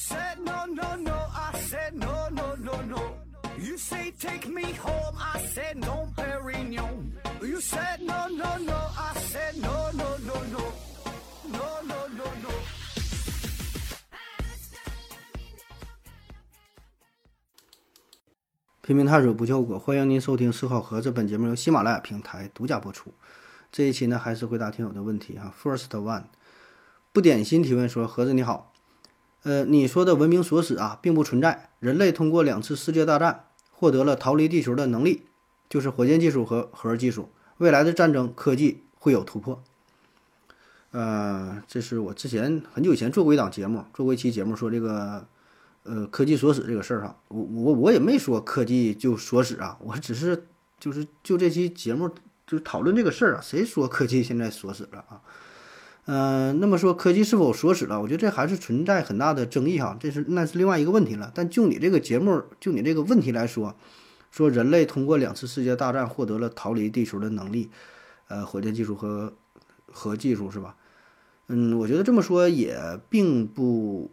said no, no, no. I said no, no, no, no. You say take me home. I said no, Perignon. You said no, no, no. I said no, no, no, no. No, no, no, no. 拼命探索不计后果，欢迎您收听《思考盒子》。本节目由喜马拉雅平台独家播出。这一期呢，还是回答听友的问题哈。First one，不点心提问说：盒子你好，呃，你说的文明锁死啊，并不存在。人类通过两次世界大战获得了逃离地球的能力，就是火箭技术和核技术。未来的战争科技会有突破。呃，这是我之前很久以前做过一档节目，做过一期节目说这个。呃，科技锁死这个事儿哈，我我我也没说科技就锁死啊，我只是就是就这期节目就讨论这个事儿啊，谁说科技现在锁死了啊？嗯，那么说科技是否锁死了？我觉得这还是存在很大的争议哈，这是那是另外一个问题了。但就你这个节目，就你这个问题来说，说人类通过两次世界大战获得了逃离地球的能力，呃，火箭技术和核技术是吧？嗯，我觉得这么说也并不。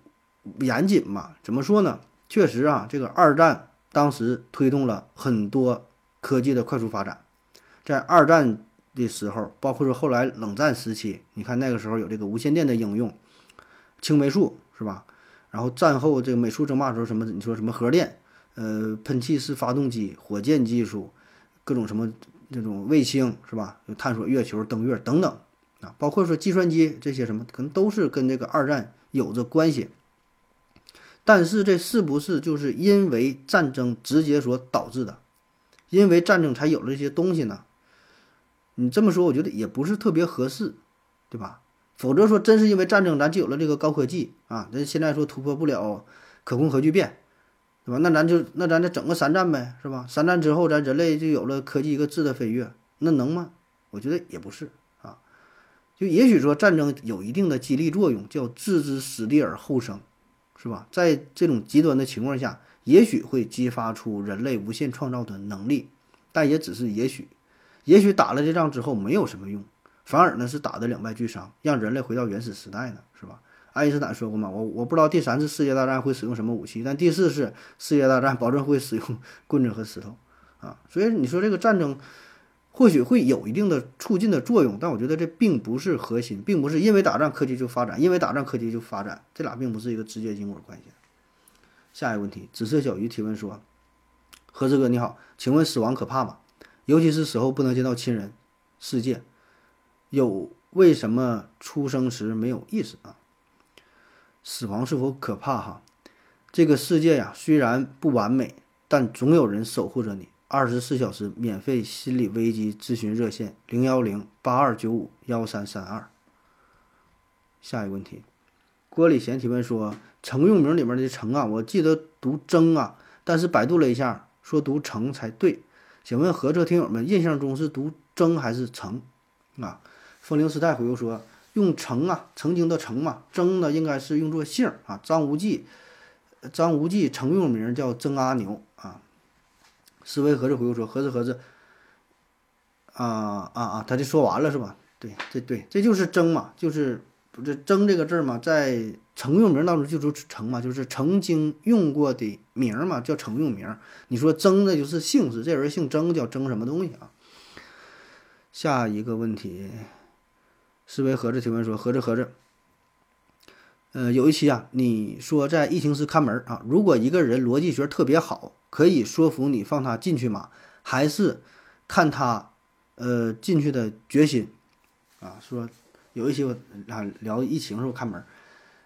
严谨嘛？怎么说呢？确实啊，这个二战当时推动了很多科技的快速发展。在二战的时候，包括说后来冷战时期，你看那个时候有这个无线电的应用，青霉素是吧？然后战后这个美苏争霸时候，什么你说什么核电，呃，喷气式发动机、火箭技术，各种什么这种卫星是吧？就探索月球、登月等等啊，包括说计算机这些什么，可能都是跟这个二战有着关系。但是这是不是就是因为战争直接所导致的？因为战争才有了这些东西呢？你这么说，我觉得也不是特别合适，对吧？否则说真是因为战争，咱就有了这个高科技啊！咱现在说突破不了可控核聚变，对吧？那咱就那咱再整个三战呗，是吧？三战之后，咱人类就有了科技一个质的飞跃，那能吗？我觉得也不是啊。就也许说战争有一定的激励作用，叫置之死地而后生。是吧？在这种极端的情况下，也许会激发出人类无限创造的能力，但也只是也许。也许打了这仗之后没有什么用，反而呢是打的两败俱伤，让人类回到原始时代呢，是吧？爱因斯坦说过嘛，我我不知道第三次世界大战会使用什么武器，但第四次世界大战保证会使用棍子和石头啊。所以你说这个战争。或许会有一定的促进的作用，但我觉得这并不是核心，并不是因为打仗科技就发展，因为打仗科技就发展，这俩并不是一个直接因果关系。下一个问题，紫色小鱼提问说：“何志哥你好，请问死亡可怕吗？尤其是死后不能见到亲人，世界有为什么出生时没有意识啊？死亡是否可怕？哈，这个世界呀，虽然不完美，但总有人守护着你。”二十四小时免费心理危机咨询热线：零幺零八二九五幺三三二。下一个问题，郭礼贤提问说：“程用名里面的‘程’啊，我记得读‘征’啊，但是百度了一下，说读‘程’才对。请问合车听友们印象中是读‘曾’还是‘程’啊？”风铃时代回复说：“用‘程’啊，曾经的‘程’嘛，‘曾’呢应该是用作姓啊。张无忌，张无忌曾用名叫曾阿牛啊。”思维盒子回复说：“盒子盒子，啊啊啊！他就说完了是吧？对，这对，这就是征嘛，就是不是征这个字嘛，在曾用名当中就是曾嘛，就是曾经用过的名嘛，叫曾用名。你说征的就是姓氏，这人姓征，叫征什么东西啊？下一个问题，思维盒子提问说：盒子盒子，呃，有一期啊，你说在疫情时看门啊，如果一个人逻辑学特别好。可以说服你放他进去吗？还是看他呃进去的决心啊？说有一些我啊聊疫情时候看门，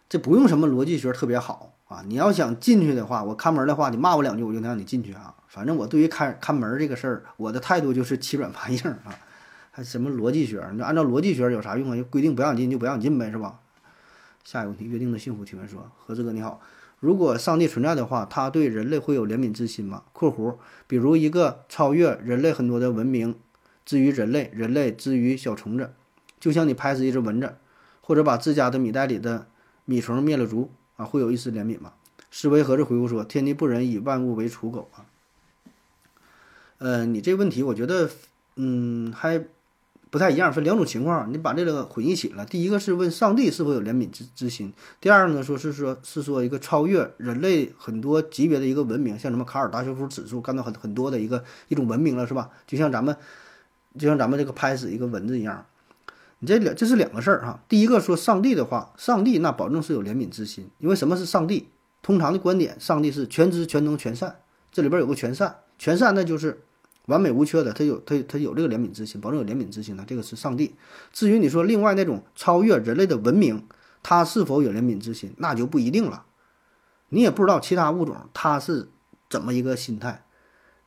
这不用什么逻辑学特别好啊。你要想进去的话，我看门的话，你骂我两句，我就能让你进去啊。反正我对于看看门这个事儿，我的态度就是欺软怕硬啊。还什么逻辑学？你按照逻辑学有啥用啊？就规定不让进就不让你进呗，是吧？下一个问题，约定的幸福提问说：何志哥你好。如果上帝存在的话，他对人类会有怜悯之心吗？（括弧）比如一个超越人类很多的文明，至于人类，人类至于小虫子，就像你拍死一只蚊子，或者把自家的米袋里的米虫灭了族啊，会有一丝怜悯吗？思维盒子回复说：“天地不仁，以万物为刍狗啊。”呃，你这问题我觉得，嗯，还不太一样，分两种情况，你把这个混一起了。第一个是问上帝是否有怜悯之之心，第二呢说是说是说一个超越人类很多级别的一个文明，像什么卡尔达修夫指数干到很很多的一个一种文明了，是吧？就像咱们就像咱们这个拍死一个蚊子一样，你这两这是两个事儿哈。第一个说上帝的话，上帝那保证是有怜悯之心，因为什么是上帝？通常的观点，上帝是全知全能全善，这里边有个全善，全善那就是完美无缺的，他有他他有这个怜悯之心，保证有怜悯之心的，这个是上帝。至于你说另外那种超越人类的文明，他是否有怜悯之心，那就不一定了。你也不知道其他物种他是怎么一个心态，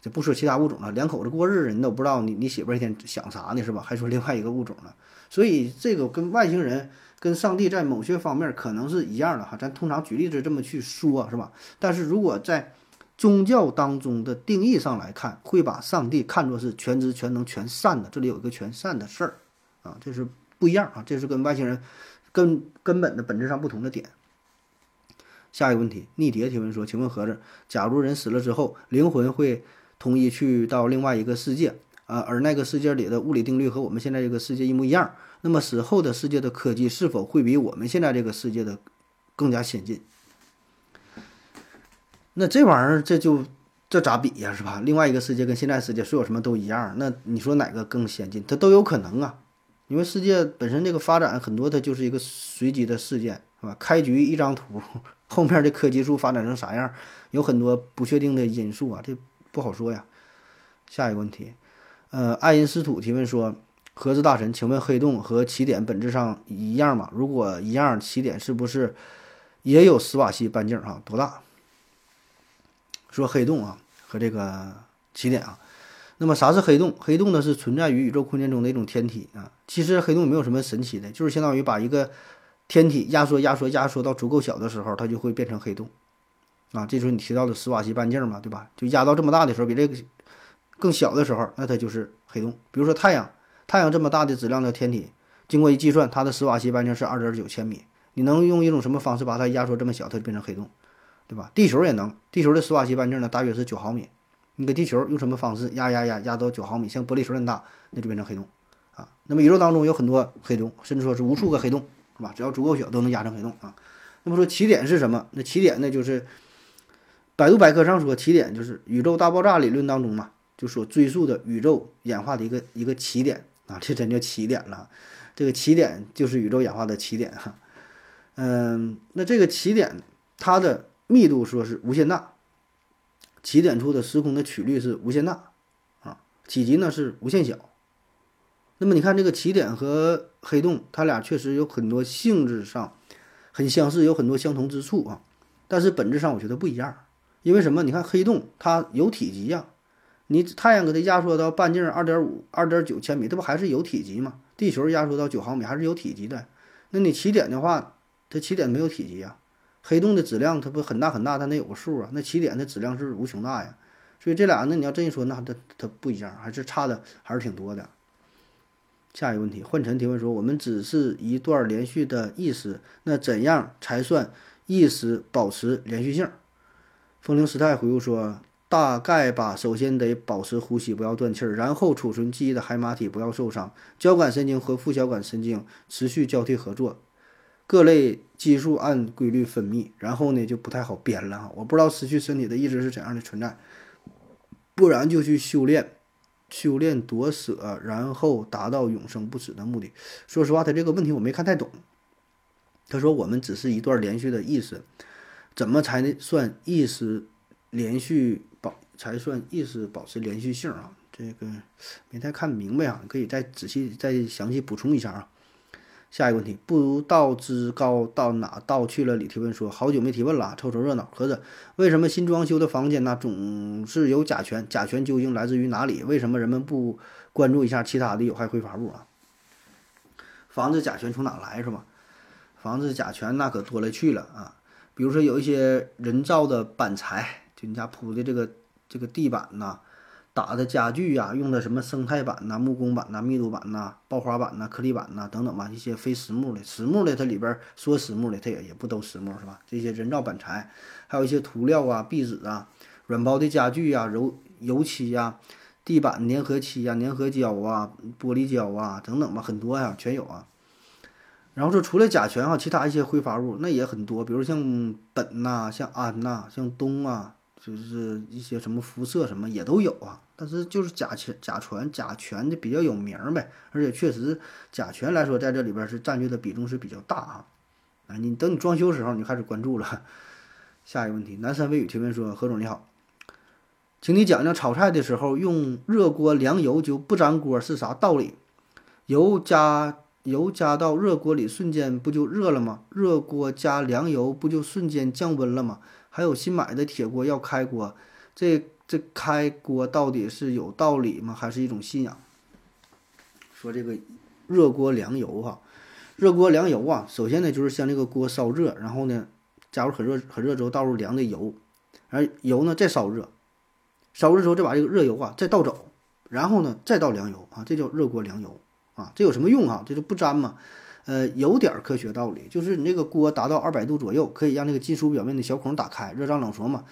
就不说其他物种了，两口子过日子你都不知道，你你媳妇儿一天想啥呢，是吧？还说另外一个物种呢？所以这个跟外星人。跟上帝在某些方面可能是一样的哈，咱通常举例子这么去说，是吧？但是如果在宗教当中的定义上来看，会把上帝看作是全知全能全善的，这里有一个全善的事儿啊，这是不一样啊，这是跟外星人根根本的本质上不同的点。下一个问题，逆蝶提问说，请问盒子，假如人死了之后，灵魂会统一去到另外一个世界啊，而那个世界里的物理定律和我们现在这个世界一模一样？那么死后的世界的科技是否会比我们现在这个世界的更加先进？那这玩意儿这就这咋比呀，是吧？另外一个世界跟现在世界所有什么都一样，那你说哪个更先进？它都有可能啊，因为世界本身这个发展很多，它就是一个随机的事件，是吧？开局一张图，后面的科技树发展成啥样，有很多不确定的因素啊，这不好说呀。下一个问题，呃，爱因斯坦提问说。盒子大神，请问黑洞和起点本质上一样吗？如果一样，起点是不是也有史瓦西半径？啊，多大？说黑洞啊和这个起点啊，那么啥是黑洞？黑洞呢是存在于宇宙空间中的一种天体啊。其实黑洞没有什么神奇的，就是相当于把一个天体压缩、压缩、压缩到足够小的时候，它就会变成黑洞啊。这就是你提到的史瓦西半径嘛，对吧？就压到这么大的时候，比这个更小的时候，那它就是黑洞。比如说太阳。太阳这么大的质量的天体，经过一计算，它的史瓦西半径是二点九千米。你能用一种什么方式把它压缩这么小，它就变成黑洞，对吧？地球也能，地球的史瓦西半径呢，大约是九毫米。你给地球用什么方式压压压压到九毫米，像玻璃球那么大，那就变成黑洞啊。那么宇宙当中有很多黑洞，甚至说是无数个黑洞，是吧？只要足够小，都能压成黑洞啊。那么说起点是什么？那起点呢，就是百度百科上说，起点就是宇宙大爆炸理论当中嘛，就所追溯的宇宙演化的一个一个起点。啊，这真叫起点了，这个起点就是宇宙演化的起点哈。嗯，那这个起点它的密度说是无限大，起点处的时空的曲率是无限大啊，体积呢是无限小。那么你看这个起点和黑洞，它俩确实有很多性质上很相似，有很多相同之处啊，但是本质上我觉得不一样。因为什么？你看黑洞它有体积呀。你太阳给它压缩到半径二点五、二点九千米，这不还是有体积吗？地球压缩到九毫米，还是有体积的。那你起点的话，它起点没有体积呀。黑洞的质量它不很大很大，它得有个数啊。那起点的质量是无穷大呀。所以这俩，那你要这一说，那它它不一样，还是差的还是挺多的。下一个问题，幻尘提问说：我们只是一段连续的意识，那怎样才算意识保持连续性？风铃时态回复说。大概吧，首先得保持呼吸，不要断气儿，然后储存记忆的海马体不要受伤，交感神经和副交感神经持续交替合作，各类激素按规律分泌，然后呢就不太好编了哈。我不知道失去身体的意志是怎样的存在，不然就去修炼，修炼夺舍，然后达到永生不死的目的。说实话，他这个问题我没看太懂。他说我们只是一段连续的意识，怎么才算意识连续？才算意识保持连续性啊，这个没太看明白啊，可以再仔细再详细补充一下啊。下一个问题，不道之高到哪到去了？李提问说，好久没提问了，凑凑热闹。合着，为什么新装修的房间呢总是有甲醛？甲醛究竟来自于哪里？为什么人们不关注一下其他的有害挥发物啊？房子甲醛从哪来是吧？房子甲醛那可多了去了啊，比如说有一些人造的板材，就你家铺的这个。这个地板呐，打的家具呀，用的什么生态板呐、木工板呐、密度板呐、刨花板呐、颗粒板呐等等吧，一些非实木的、实木的，它里边说实木的，它也也不都实木是吧？这些人造板材，还有一些涂料啊、壁纸啊、软包的家具呀、油油漆呀、地板粘合漆啊、粘合胶啊、玻璃胶啊等等吧，很多呀，全有啊。然后说除了甲醛哈，其他一些挥发物那也很多，比如像苯呐、像氨呐、像氡啊，就是一些什么辐射什么也都有啊。但是就是甲醛、甲醛、甲醛的比较有名呗，而且确实甲醛来说在这里边是占据的比重是比较大啊。啊，你等你装修时候你就开始关注了。下一个问题，南山微雨提问说：何总你好，请你讲讲炒菜的时候用热锅凉油就不粘锅是啥道理？油加油加到热锅里瞬间不就热了吗？热锅加凉油不就瞬间降温了吗？还有新买的铁锅要开锅，这这开锅到底是有道理吗？还是一种信仰？说这个热锅凉油哈，热锅凉油啊，首先呢就是将这个锅烧热，然后呢加入很热很热之后倒入凉的油，而油呢再烧热，烧热之后再把这个热油啊再倒走，然后呢再倒凉油啊，这叫热锅凉油啊。这有什么用啊？这就不粘嘛。呃，有点科学道理，就是你这个锅达到二百度左右，可以让这个金属表面的小孔打开，热胀冷缩嘛。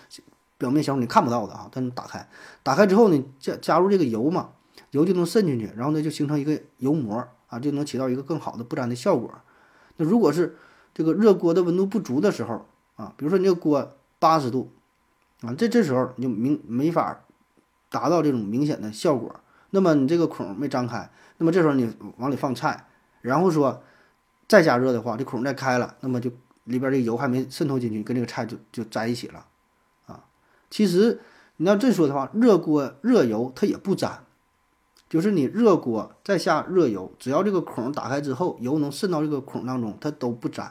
表面小孔你看不到的啊，它能打开。打开之后呢，加加入这个油嘛，油就能渗进去，然后呢就形成一个油膜啊，就能起到一个更好的不粘的效果。那如果是这个热锅的温度不足的时候啊，比如说你这个锅八十度啊，这这时候你就明没法达到这种明显的效果。那么你这个孔没张开，那么这时候你往里放菜，然后说。再加热的话，这孔再开了，那么就里边这个油还没渗透进去，跟这个菜就就粘一起了，啊，其实你要这说的话，热锅热油它也不粘，就是你热锅再下热油，只要这个孔打开之后，油能渗到这个孔当中，它都不粘。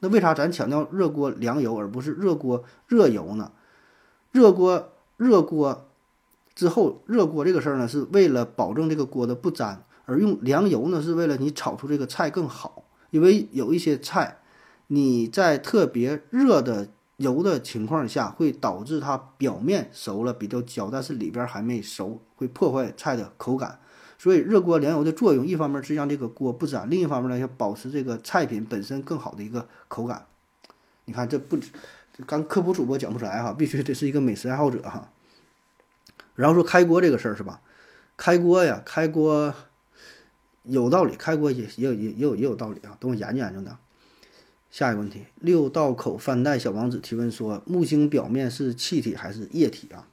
那为啥咱强调热锅凉油而不是热锅热油呢？热锅热锅之后，热锅这个事儿呢，是为了保证这个锅的不粘，而用凉油呢，是为了你炒出这个菜更好。因为有一些菜，你在特别热的油的情况下，会导致它表面熟了比较焦，但是里边还没熟，会破坏菜的口感。所以热锅凉油的作用，一方面是让这个锅不粘，另一方面呢，要保持这个菜品本身更好的一个口感。你看这不，刚科普主播讲不出来哈，必须得是一个美食爱好者哈。然后说开锅这个事儿是吧？开锅呀，开锅。有道理，开锅也也有也也有也有道理啊，等我研究研究呢。下一个问题，六道口翻带小王子提问说：木星表面是气体还是液体啊？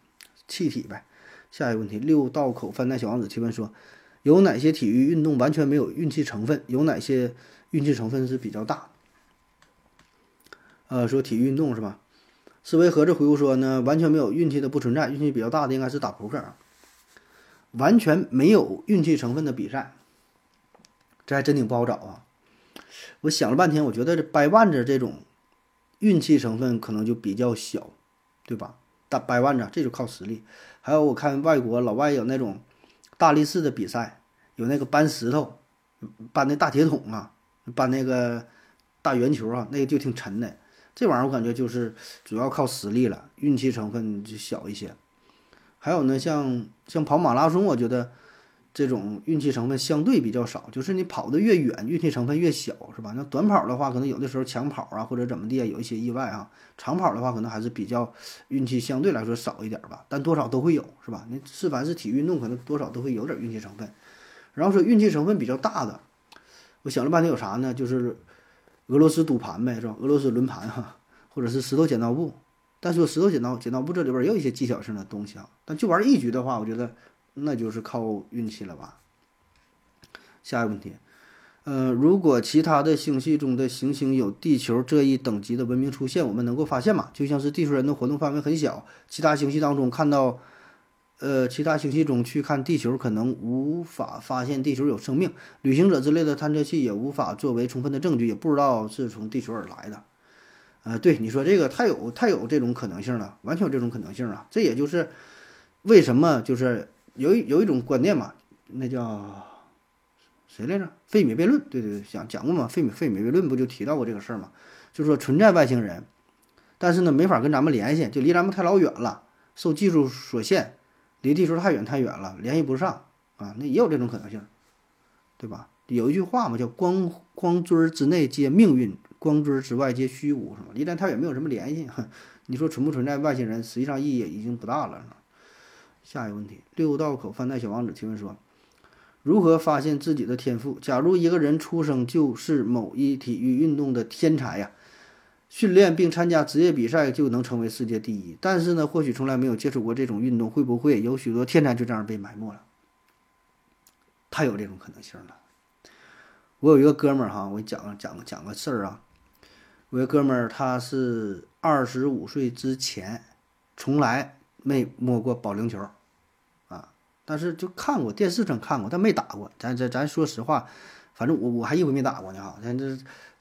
气体呗。下一个问题，六道口翻带小王子提问说：有哪些体育运动完全没有运气成分？有哪些运气成分是比较大？呃，说体育运动是吧？思维盒子回复说呢，完全没有运气的不存在，运气比较大的应该是打扑克啊。完全没有运气成分的比赛。这还真挺不好找啊！我想了半天，我觉得这掰腕子这种运气成分可能就比较小，对吧？大掰腕子这就靠实力。还有我看外国老外有那种大力士的比赛，有那个搬石头、搬那大铁桶啊、搬那个大圆球啊，那个就挺沉的。这玩意儿我感觉就是主要靠实力了，运气成分就小一些。还有呢，像像跑马拉松，我觉得。这种运气成分相对比较少，就是你跑得越远，运气成分越小，是吧？那短跑的话，可能有的时候抢跑啊，或者怎么地啊，有一些意外啊。长跑的话，可能还是比较运气相对来说少一点吧，但多少都会有，是吧？你是凡是体育运动，可能多少都会有点运气成分。然后说运气成分比较大的，我想了半天有啥呢？就是俄罗斯赌盘呗，是吧？俄罗斯轮盘哈，或者是石头剪刀布。但是石头剪刀剪刀布这里边也有一些技巧性的东西啊。但就玩一局的话，我觉得。那就是靠运气了吧。下一个问题，呃，如果其他的星系中的行星有地球这一等级的文明出现，我们能够发现吗？就像是地球人的活动范围很小，其他星系当中看到，呃，其他星系中去看地球，可能无法发现地球有生命，旅行者之类的探测器也无法作为充分的证据，也不知道是从地球而来的。呃，对你说这个太有太有这种可能性了，完全有这种可能性啊！这也就是为什么就是。有有一种观念嘛，那叫谁来着？费米悖论，对对对，讲讲过嘛？费米费米悖论不就提到过这个事儿嘛？就说存在外星人，但是呢，没法跟咱们联系，就离咱们太老远了，受技术所限，离地球太远太远了，联系不上啊。那也有这种可能性，对吧？有一句话嘛，叫“光光锥之内皆命运，光锥之外皆虚无”，是吧？离咱太远，没有什么联系。你说存不存在外星人，实际上意义已经不大了。下一个问题，六道口饭袋小王子提问说：如何发现自己的天赋？假如一个人出生就是某一体育运动的天才呀，训练并参加职业比赛就能成为世界第一。但是呢，或许从来没有接触过这种运动，会不会有许多天才就这样被埋没了？太有这种可能性了。我有一个哥们儿哈，我讲讲讲个事儿啊。我一哥们儿，他是二十五岁之前从来没摸过保龄球，但是就看过电视上看过，但没打过。咱咱咱说实话，反正我我还一回没打过呢哈。咱这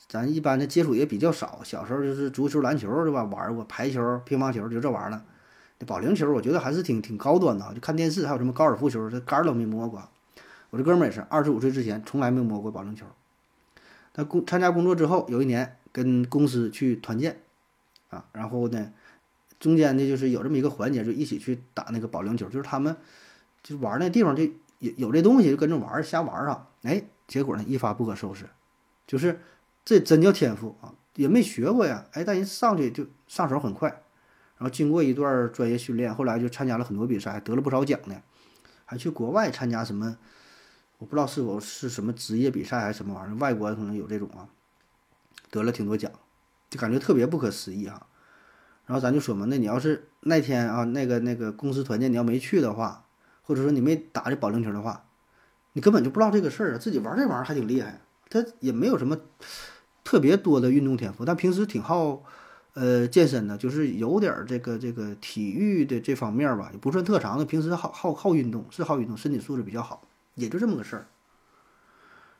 咱一般的接触也比较少，小时候就是足球、篮球是吧？玩过排球、乒乓球，就这玩意儿了。保龄球我觉得还是挺挺高端的，就看电视还有什么高尔夫球，这杆都没摸过。我这哥们儿也是二十五岁之前从来没摸过保龄球。他工参加工作之后，有一年。跟公司去团建，啊，然后呢，中间呢就是有这么一个环节，就一起去打那个保龄球，就是他们就玩那地方就有有这东西，就跟着玩瞎玩啊，哎，结果呢一发不可收拾，就是这真叫天赋啊，也没学过呀，哎，但人上去就上手很快，然后经过一段专业训练，后来就参加了很多比赛，得了不少奖呢，还去国外参加什么，我不知道是否是什么职业比赛还是什么玩意儿，外国可能有这种啊。得了挺多奖，就感觉特别不可思议哈。然后咱就说嘛，那你要是那天啊，那个那个公司团建你要没去的话，或者说你没打这保龄球的话，你根本就不知道这个事儿啊。自己玩这玩意儿还挺厉害，他也没有什么特别多的运动天赋，但平时挺好呃健身的，就是有点这个这个体育的这方面吧，也不算特长的。平时好好好运动，是好运动，身体素质比较好，也就这么个事儿。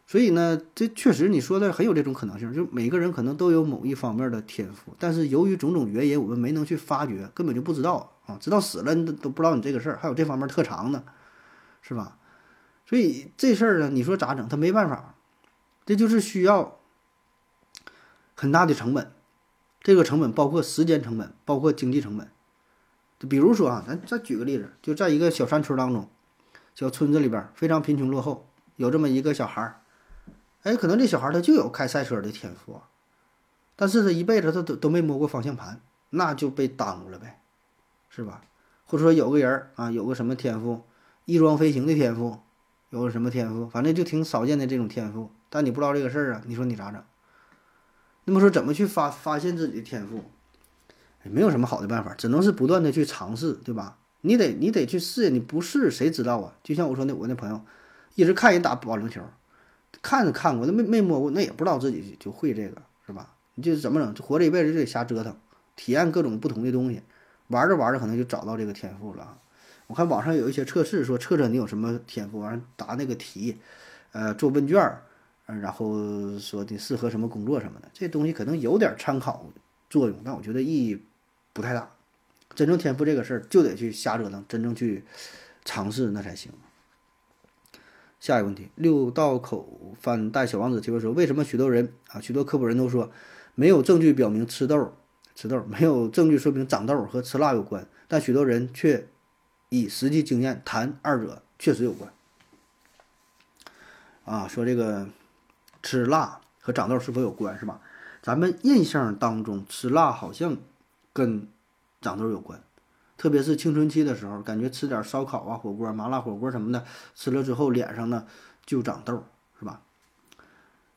所以呢，这确实你说的很有这种可能性，就每个人可能都有某一方面的天赋，但是由于种种原因，我们没能去发掘，根本就不知道啊，直到死了你都都不知道你这个事儿还有这方面特长呢，是吧？所以这事儿呢，你说咋整？他没办法，这就是需要很大的成本，这个成本包括时间成本，包括经济成本。就比如说啊，咱再举个例子，就在一个小山村当中，小村子里边非常贫穷落后，有这么一个小孩儿。哎，可能这小孩他就有开赛车的天赋，但是他一辈子他都都没摸过方向盘，那就被耽误了呗，是吧？或者说有个人啊，有个什么天赋，翼装飞行的天赋，有个什么天赋，反正就挺少见的这种天赋，但你不知道这个事儿啊，你说你咋整？那么说怎么去发发现自己的天赋？没有什么好的办法，只能是不断的去尝试，对吧？你得你得去试，你不试谁知道啊？就像我说那我那朋友，一直看人打保龄球。看是看过，那没没摸过，那也不知道自己就会这个，是吧？你就怎么整？就活这一辈子就得瞎折腾，体验各种不同的东西，玩着玩着可能就找到这个天赋了。我看网上有一些测试，说测测你有什么天赋，完答那个题，呃，做问卷儿，然后说你适合什么工作什么的，这东西可能有点参考作用，但我觉得意义不太大。真正天赋这个事儿，就得去瞎折腾，真正去尝试那才行。下一个问题，六道口翻带小王子提问说：为什么许多人啊，许多科普人都说没有证据表明吃豆、吃豆没有证据说明长痘和吃辣有关，但许多人却以实际经验谈二者确实有关。啊，说这个吃辣和长痘是否有关是吧？咱们印象当中吃辣好像跟长痘有关。特别是青春期的时候，感觉吃点烧烤啊、火锅、麻辣火锅什么的，吃了之后脸上呢就长痘，是吧？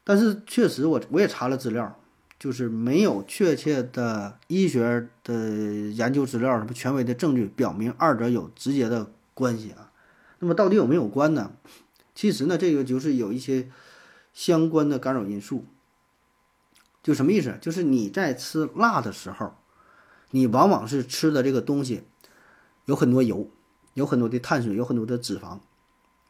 但是确实，我我也查了资料，就是没有确切的医学的研究资料，什么权威的证据表明二者有直接的关系啊。那么到底有没有关呢？其实呢，这个就是有一些相关的干扰因素。就什么意思？就是你在吃辣的时候，你往往是吃的这个东西。有很多油，有很多的碳水，有很多的脂肪。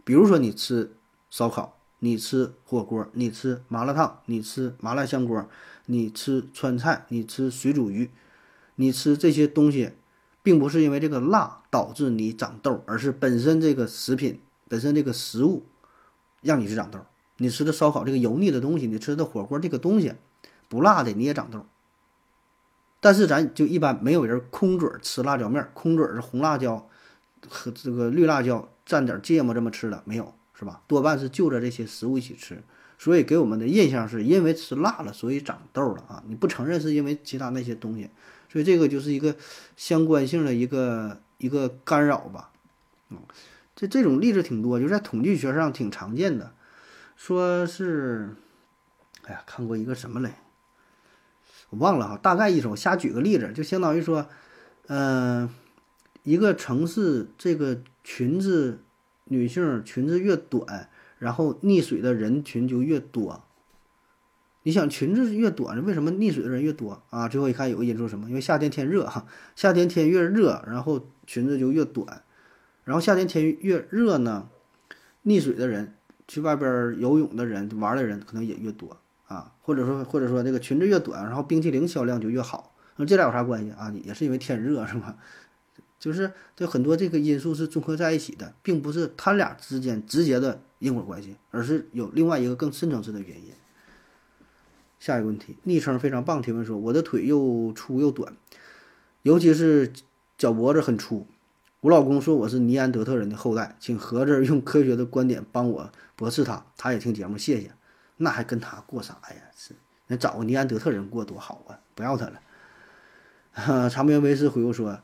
比如说，你吃烧烤，你吃火锅，你吃麻辣烫，你吃麻辣香锅，你吃川菜，你吃水煮鱼，你吃这些东西，并不是因为这个辣导致你长痘，而是本身这个食品本身这个食物让你去长痘。你吃的烧烤这个油腻的东西，你吃的火锅这个东西不辣的你也长痘。但是咱就一般没有人空嘴吃辣椒面，空嘴是红辣椒和这个绿辣椒蘸点芥末这么吃的没有，是吧？多半是就着这些食物一起吃，所以给我们的印象是因为吃辣了，所以长痘了啊！你不承认是因为其他那些东西，所以这个就是一个相关性的一个一个干扰吧。这这种例子挺多，就在统计学上挺常见的。说是，哎呀，看过一个什么嘞？我忘了哈，大概意思，我瞎举个例子，就相当于说，嗯，一个城市这个裙子女性裙子越短，然后溺水的人群就越多。你想裙子越短，为什么溺水的人越多啊？最后一看有个因素什么？因为夏天天热哈，夏天天越热，然后裙子就越短，然后夏天天越热呢，溺水的人去外边游泳的人玩的人可能也越多啊，或者说或者说这个裙子越短，然后冰淇淋销量就越好，那这俩有啥关系啊？也是因为天热是吧？就是这很多这个因素是综合在一起的，并不是他俩之间直接的因果关系，而是有另外一个更深层次的原因。下一个问题，昵称非常棒，提问说：“我的腿又粗又短，尤其是脚脖子很粗。我老公说我是尼安德特人的后代，请盒子用科学的观点帮我驳斥他。他也听节目，谢谢。那还跟他过啥呀？是，那找个尼安德特人过多好啊！不要他了。”长篇维斯回复说：“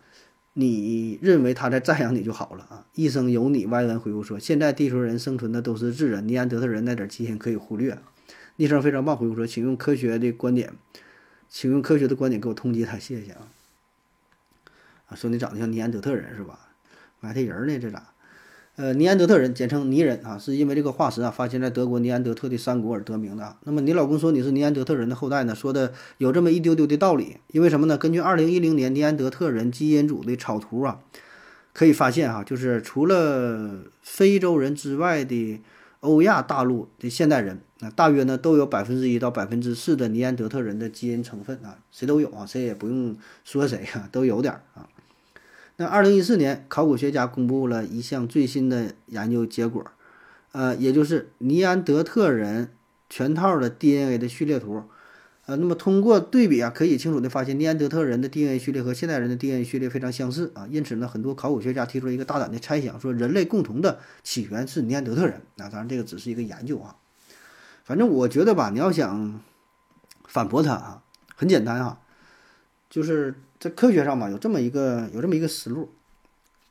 你认为他在赞扬你就好了啊？”一生有你歪文回复说：“现在地球人生存的都是智人，尼安德特人那点基因可以忽略。”昵称非常棒，回复说：“请用科学的观点，请用科学的观点给我通缉他，谢谢啊！”啊，说你长得像尼安德特人是吧？埋汰人呢？这咋？呃，尼安德特人简称尼人啊，是因为这个化石啊发现在德国尼安德特的山谷而得名的。那么你老公说你是尼安德特人的后代呢？说的有这么一丢丢的道理。因为什么呢？根据二零一零年尼安德特人基因组的草图啊，可以发现哈，就是除了非洲人之外的。欧亚大陆的现代人，那大约呢都有百分之一到百分之四的尼安德特人的基因成分啊，谁都有啊，谁也不用说谁啊，都有点儿啊。那二零一四年，考古学家公布了一项最新的研究结果，呃，也就是尼安德特人全套的 DNA 的序列图。呃，那么通过对比啊，可以清楚地发现尼安德特人的 DNA 序列和现代人的 DNA 序列非常相似啊。因此呢，很多考古学家提出了一个大胆的猜想，说人类共同的起源是尼安德特人。那当然，这个只是一个研究啊。反正我觉得吧，你要想反驳他啊，很简单啊，就是在科学上嘛，有这么一个有这么一个思路：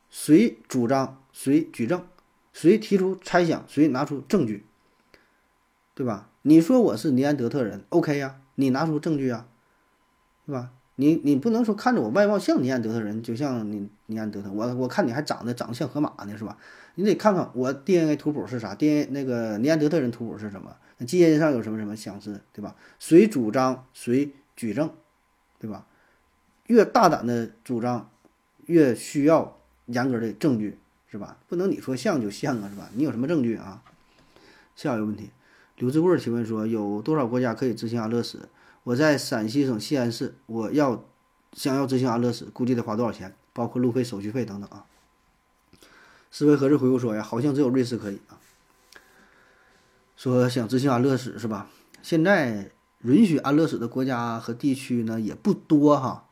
谁主张谁举证，谁提出猜想谁拿出证据，对吧？你说我是尼安德特人，OK 呀？你拿出证据啊，对吧？你你不能说看着我外貌像尼安德特人，就像你尼安德特，我我看你还长得长得像河马呢，是吧？你得看看我 DNA 图谱是啥，DNA 那个尼安德特人图谱是什么？基因上有什么什么相似，对吧？谁主张谁举证，对吧？越大胆的主张，越需要严格的证据，是吧？不能你说像就像啊，是吧？你有什么证据啊？下一个问题。刘志贵提问说：“有多少国家可以执行安乐死？我在陕西省西安市，我要想要执行安乐死，估计得花多少钱？包括路费、手续费等等啊。”思维盒子回复说：“呀，好像只有瑞士可以啊。说想执行安乐死是吧？现在允许安乐死的国家和地区呢也不多哈。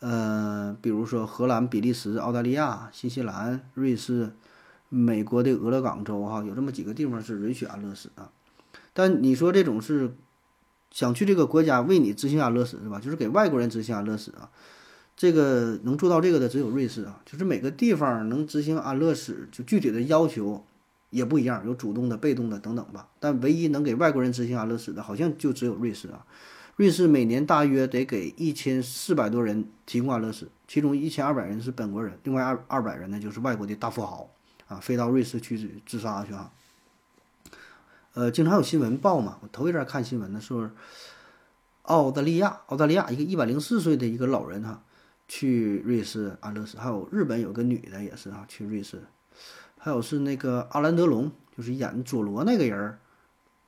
呃，比如说荷兰、比利时、澳大利亚、新西兰、瑞士、美国的俄勒冈州哈，有这么几个地方是允许安乐死的。”但你说这种是想去这个国家为你执行安乐死是吧？就是给外国人执行安乐死啊，这个能做到这个的只有瑞士啊。就是每个地方能执行安乐死，就具体的要求也不一样，有主动的、被动的等等吧。但唯一能给外国人执行安乐死的，好像就只有瑞士啊。瑞士每年大约得给一千四百多人提供安乐死，其中一千二百人是本国人，另外二二百人呢就是外国的大富豪啊，飞到瑞士去自杀去啊。呃，经常有新闻报嘛。我头一阵看新闻的时候，澳大利亚，澳大利亚一个一百零四岁的一个老人哈，去瑞士安乐死。还有日本有个女的也是啊，去瑞士。还有是那个阿兰德龙，就是演佐罗那个人儿，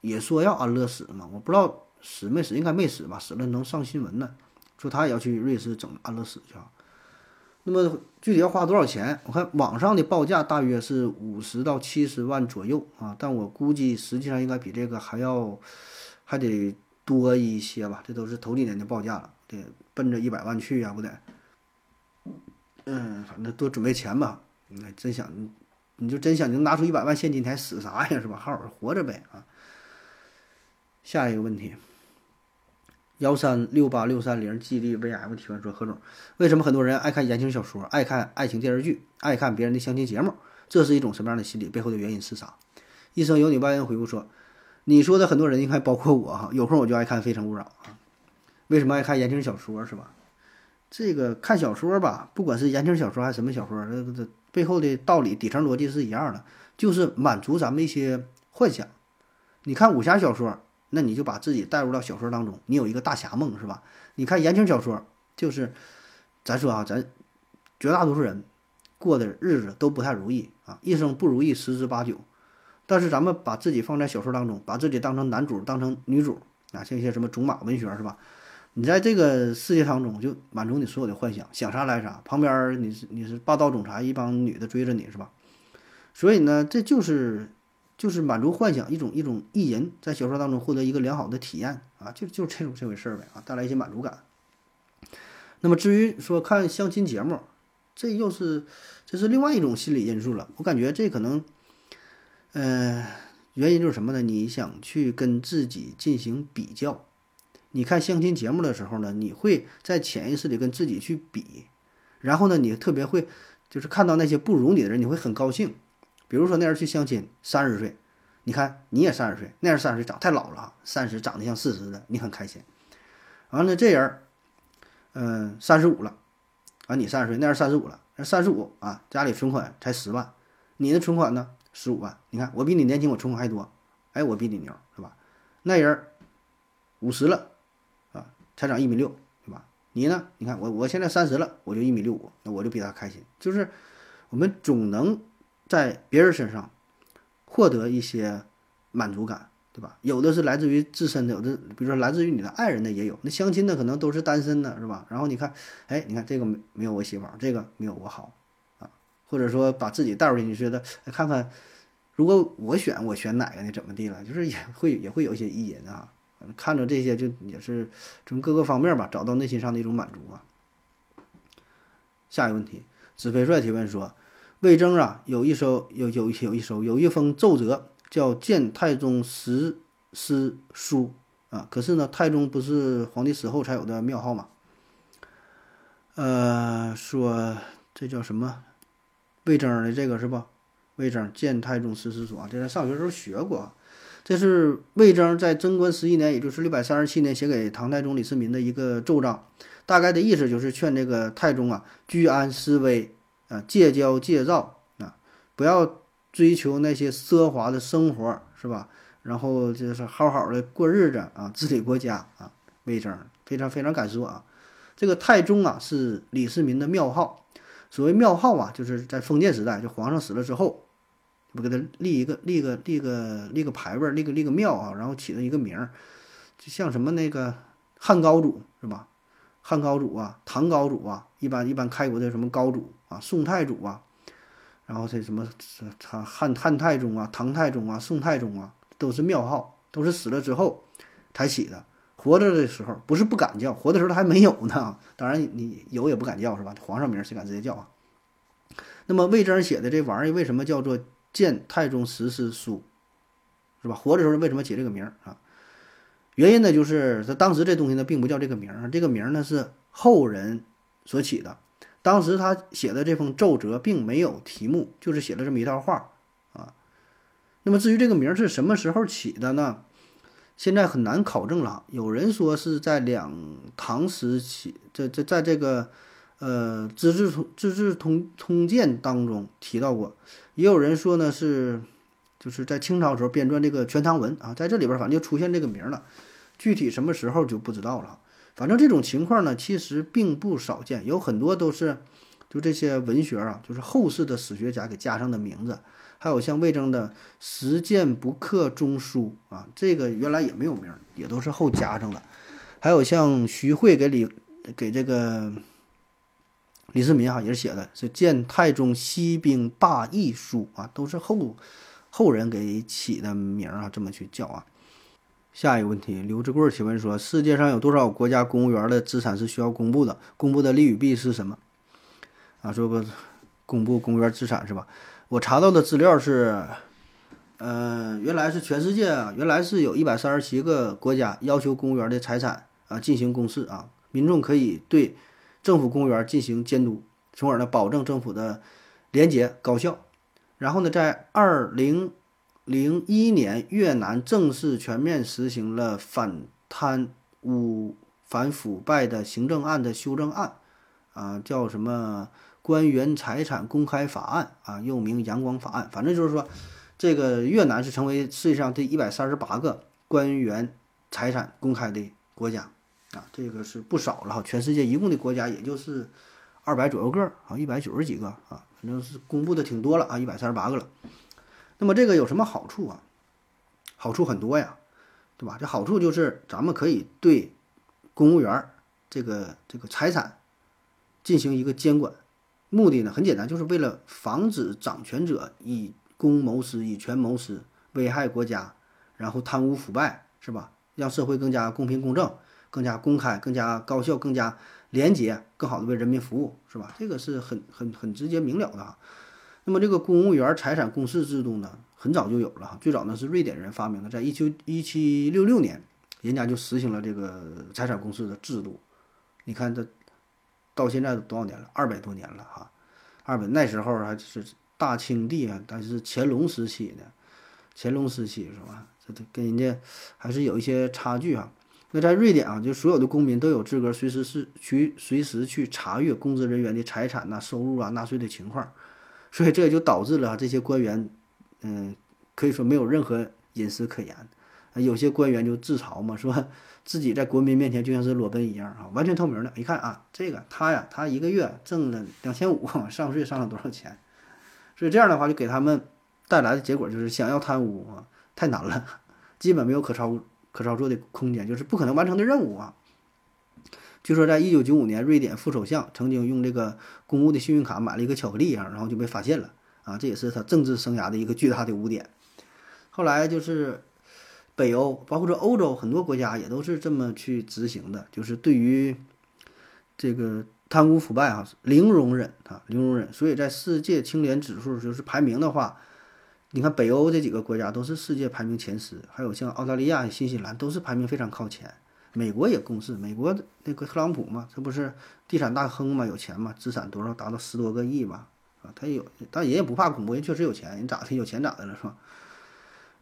也说要安乐死嘛。我不知道死没死，应该没死吧？死了能上新闻呢，说他也要去瑞士整安乐死去。那么具体要花多少钱？我看网上的报价大约是五十到七十万左右啊，但我估计实际上应该比这个还要还得多一些吧。这都是头几年的报价了，得奔着一百万去呀，不得？嗯，反正多准备钱吧。你真想，你就真想能拿出一百万现金，你还死啥呀？是吧？好好活着呗啊。下一个问题。幺三六八六三零 G D V M 提问说：何总，为什么很多人爱看言情小说，爱看爱情电视剧，爱看别人的相亲节目，这是一种什么样的心理？背后的原因是啥？医生有你万人回复说：“你说的很多人应该包括我哈，有空我就爱看《非诚勿扰》啊。为什么爱看言情小说是吧？这个看小说吧，不管是言情小说还是什么小说，这这背后的道理底层逻辑是一样的，就是满足咱们一些幻想。你看武侠小说，那你就把自己带入到小说当中，你有一个大侠梦是吧？你看言情小说，就是咱说啊，咱绝大多数人过的日子都不太如意啊，一生不如意十之八九。但是咱们把自己放在小说当中，把自己当成男主，当成女主啊，像一些什么种马文学是吧？你在这个世界当中就满足你所有的幻想，想啥来啥。旁边你是你是霸道总裁，一帮女的追着你是吧？所以呢，这就是就是满足幻想一种一种意淫，在小说当中获得一个良好的体验啊，就就这种这回事儿呗啊，带来一些满足感。那么至于说看相亲节目，这又是这是另外一种心理因素了。我感觉这可能。呃，原因就是什么呢？你想去跟自己进行比较，你看相亲节目的时候呢，你会在潜意识里跟自己去比，然后呢，你特别会就是看到那些不如你的人，你会很高兴。比如说那人去相亲，三十岁，你看你也三十岁，那人三十岁长太老了，三十长得像四十的，你很开心。完了这人，嗯，三十五了，啊，你三十岁，那人三十五了，那三十五啊，家里存款才十万，你的存款呢？十五万，你看我比你年轻，我存款还多，哎，我比你牛，是吧？那人五十了，啊，才长一米六，对吧？你呢？你看我，我现在三十了，我就一米六五，那我就比他开心。就是我们总能在别人身上获得一些满足感，对吧？有的是来自于自身的，有的比如说来自于你的爱人的也有。那相亲的可能都是单身的，是吧？然后你看，哎，你看这个没没有我媳妇儿，这个没有我好啊。或者说把自己带入进去，觉得看看，如果我选，我选哪个呢？怎么地了？就是也会也会有一些意淫啊。看着这些，就也是从各个方面吧，找到内心上的一种满足啊。下一个问题，子飞帅提问说，魏征啊，有一首有有有一首有一封奏折叫《谏太宗十思书》啊，可是呢，太宗不是皇帝死后才有的庙号嘛？呃，说这叫什么？魏征的这个是吧？魏征见太宗十思书啊，这在上学时候学过。这是魏征在贞观十一年，也就是六百三十七年写给唐太宗李世民的一个奏章。大概的意思就是劝这个太宗啊，居安思危啊，戒骄戒躁啊，不要追求那些奢华的生活，是吧？然后就是好好的过日子啊，治理国家啊。魏征非常非常敢说啊，这个太宗啊是李世民的庙号。所谓庙号啊，就是在封建时代，就皇上死了之后，不给他立一个、立个、立个、立个牌位，立个、立个庙啊，然后起了一个名儿，就像什么那个汉高祖是吧？汉高祖啊，唐高祖啊，一般一般开国的什么高祖啊，宋太祖啊，然后这什么汉汉汉太宗啊，唐太宗啊，宋太宗啊，都是庙号，都是死了之后才起的。活着的时候不是不敢叫，活的时候他还没有呢。当然你有也不敢叫是吧？皇上名谁敢直接叫啊？那么魏征写的这玩意儿为什么叫做《谏太宗实思书》，是吧？活的时候为什么起这个名儿啊？原因呢就是他当时这东西呢并不叫这个名儿，这个名儿呢是后人所起的。当时他写的这封奏折并没有题目，就是写了这么一段话啊。那么至于这个名儿是什么时候起的呢？现在很难考证了，有人说是在两唐时期，这这在这个呃《资治通资治通通鉴》当中提到过，也有人说呢是就是在清朝时候编撰这个《全唐文》啊，在这里边反正就出现这个名了，具体什么时候就不知道了。反正这种情况呢，其实并不少见，有很多都是就这些文学啊，就是后世的史学家给加上的名字。还有像魏征的《实践不克中书》啊，这个原来也没有名，也都是后加上的。还有像徐汇给李给这个李世民哈也是写的，是《谏太宗息兵罢役书》啊，都是后后人给起的名啊，这么去叫啊。下一个问题，刘志贵提问说：世界上有多少国家公务员的资产是需要公布的？公布的利与弊是什么？啊，说个公布公务员资产是吧？我查到的资料是，呃，原来是全世界啊，原来是有一百三十七个国家要求公务员的财产啊进行公示啊，民众可以对政府公务员进行监督，从而呢保证政府的廉洁高效。然后呢，在二零零一年，越南正式全面实行了反贪污、反腐败的行政案的修正案，啊，叫什么《官员财产公开法案》啊，又名《阳光法案》。反正就是说，这个越南是成为世界上第一百三十八个官员财产公开的国家啊，这个是不少了哈。全世界一共的国家也就是二百左右个儿啊，一百九十几个啊。反正是公布的挺多了啊，一百三十八个了。那么这个有什么好处啊？好处很多呀，对吧？这好处就是咱们可以对公务员这个这个财产进行一个监管，目的呢很简单，就是为了防止掌权者以公谋私、以权谋私，危害国家，然后贪污腐败，是吧？让社会更加公平公正、更加公开、更加高效、更加。廉洁，更好的为人民服务，是吧？这个是很很很直接明了的哈。那么这个公务员财产公示制度呢，很早就有了哈。最早呢是瑞典人发明的，在一九一七六六年，人家就实行了这个财产公示的制度。你看这到现在多少年了？二百多年了哈。二百那时候还是大清帝啊，但是乾隆时期呢，乾隆时期是吧？这这跟人家还是有一些差距哈。那在瑞典啊，就所有的公民都有资格随时是去随时去查阅公职人员的财产呐、收入啊、纳税的情况，所以这也就导致了这些官员，嗯，可以说没有任何隐私可言。有些官员就自嘲嘛，说 自己在国民面前就像是裸奔一样啊，完全透明的。一看啊，这个他呀，他一个月挣了两千五，上税上了多少钱？所以这样的话，就给他们带来的结果就是，想要贪污啊，太难了，基本没有可操。可操作的空间就是不可能完成的任务啊！据说在一九九五年，瑞典副首相曾经用这个公务的信用卡买了一个巧克力啊，然后就被发现了啊！这也是他政治生涯的一个巨大的污点。后来就是北欧，包括说欧洲很多国家也都是这么去执行的，就是对于这个贪污腐败啊，零容忍啊，零容忍。所以在世界清廉指数就是排名的话。你看北欧这几个国家都是世界排名前十，还有像澳大利亚、新西兰都是排名非常靠前。美国也公示，美国那个特朗普嘛，这不是地产大亨嘛，有钱嘛，资产多少达到十多个亿吧？啊，他有，但人也不怕公布，人确实有钱，人咋的有钱咋的了是吧？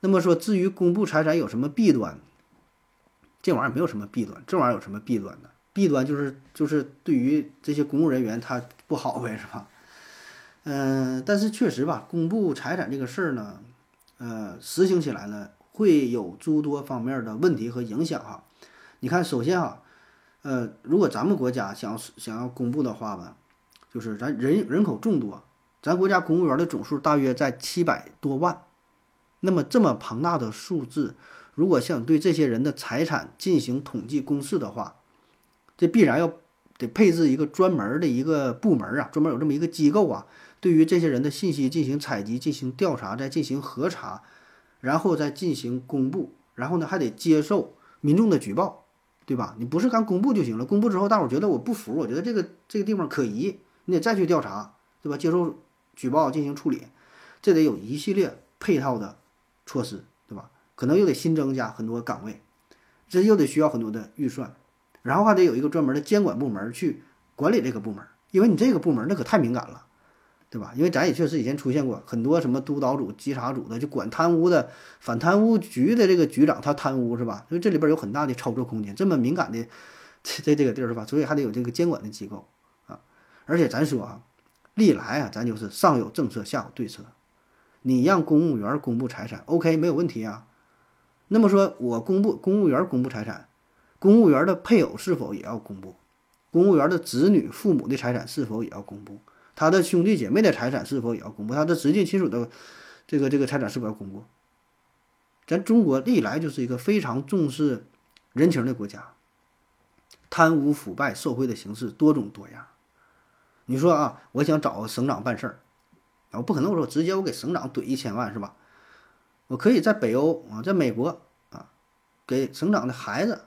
那么说，至于公布财产有什么弊端？这玩意儿没有什么弊端，这玩意儿有什么弊端呢？弊端就是就是对于这些公务人员他不好呗，是吧？嗯，但是确实吧，公布财产这个事儿呢，呃，实行起来呢，会有诸多方面的问题和影响哈。你看，首先啊，呃，如果咱们国家想想要公布的话吧，就是咱人人口众多，咱国家公务员的总数大约在七百多万，那么这么庞大的数字，如果想对这些人的财产进行统计公示的话，这必然要得配置一个专门的一个部门啊，专门有这么一个机构啊。对于这些人的信息进行采集、进行调查、再进行核查，然后再进行公布，然后呢还得接受民众的举报，对吧？你不是刚公布就行了，公布之后大伙儿觉得我不服，我觉得这个这个地方可疑，你得再去调查，对吧？接受举报进行处理，这得有一系列配套的措施，对吧？可能又得新增加很多岗位，这又得需要很多的预算，然后还得有一个专门的监管部门去管理这个部门，因为你这个部门那可太敏感了。对吧？因为咱也确实以前出现过很多什么督导组、稽查组的，就管贪污的反贪污局的这个局长，他贪污是吧？所以这里边有很大的操作空间。这么敏感的这这个地儿是吧？所以还得有这个监管的机构啊。而且咱说啊，历来啊，咱就是上有政策，下有对策。你让公务员公布财产，OK，没有问题啊。那么说我公布公务员公布财产，公务员的配偶是否也要公布？公务员的子女、父母的财产是否也要公布？他的兄弟姐妹的财产是否也要公布？他的直系亲属的这个这个财产是否要公布？咱中国历来就是一个非常重视人情的国家，贪污腐败受贿的形式多种多样。你说啊，我想找省长办事儿，我不可能我说直接我给省长怼一千万是吧？我可以在北欧啊，在美国啊，给省长的孩子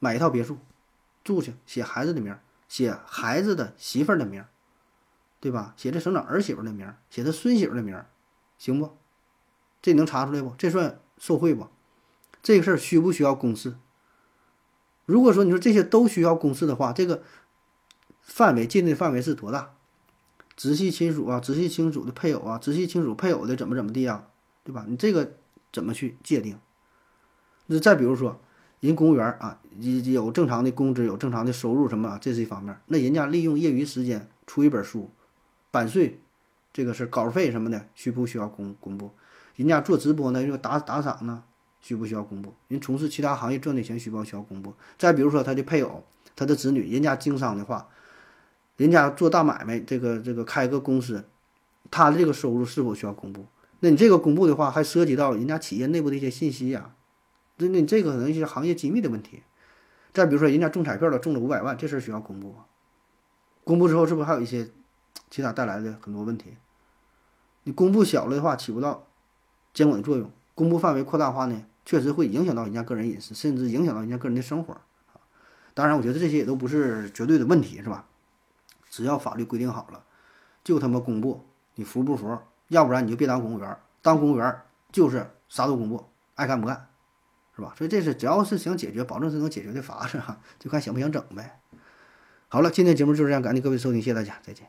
买一套别墅住去，写孩子的名，写孩子的媳妇儿的名。对吧？写这省长儿媳妇的名，写他孙媳妇的名，行不？这能查出来不？这算受贿不？这个事儿需不需要公示？如果说你说这些都需要公示的话，这个范围禁的范围是多大？直系亲属啊，直系亲属的配偶啊，直系亲属配偶的怎么怎么地啊，对吧？你这个怎么去界定？那再比如说，人公务员啊，有正常的工资，有正常的收入，什么这是一方面。那人家利用业余时间出一本书，版税，这个是稿费什么的，需不需要公公布？人家做直播呢，又打打赏呢，需不需要公布？人从事其他行业赚的钱需不需要公布？再比如说他的配偶、他的子女，人家经商的话。人家做大买卖，这个这个开个公司，他的这个收入是否需要公布？那你这个公布的话，还涉及到人家企业内部的一些信息呀。那那这个可能一些行业机密的问题。再比如说，人家中彩票了，中了五百万，这事儿需要公布吗？公布之后，是不是还有一些其他带来的很多问题？你公布小了的话，起不到监管的作用；公布范围扩大化呢，确实会影响到人家个人隐私，甚至影响到人家个人的生活。当然，我觉得这些也都不是绝对的问题，是吧？只要法律规定好了，就他妈公布，你服不服？要不然你就别当公务员，当公务员就是啥都公布，爱干不干，是吧？所以这是只要是想解决，保证是能解决的法子哈，就看想不想整呗。好了，今天节目就是这样，感谢各位收听，谢谢大家，再见。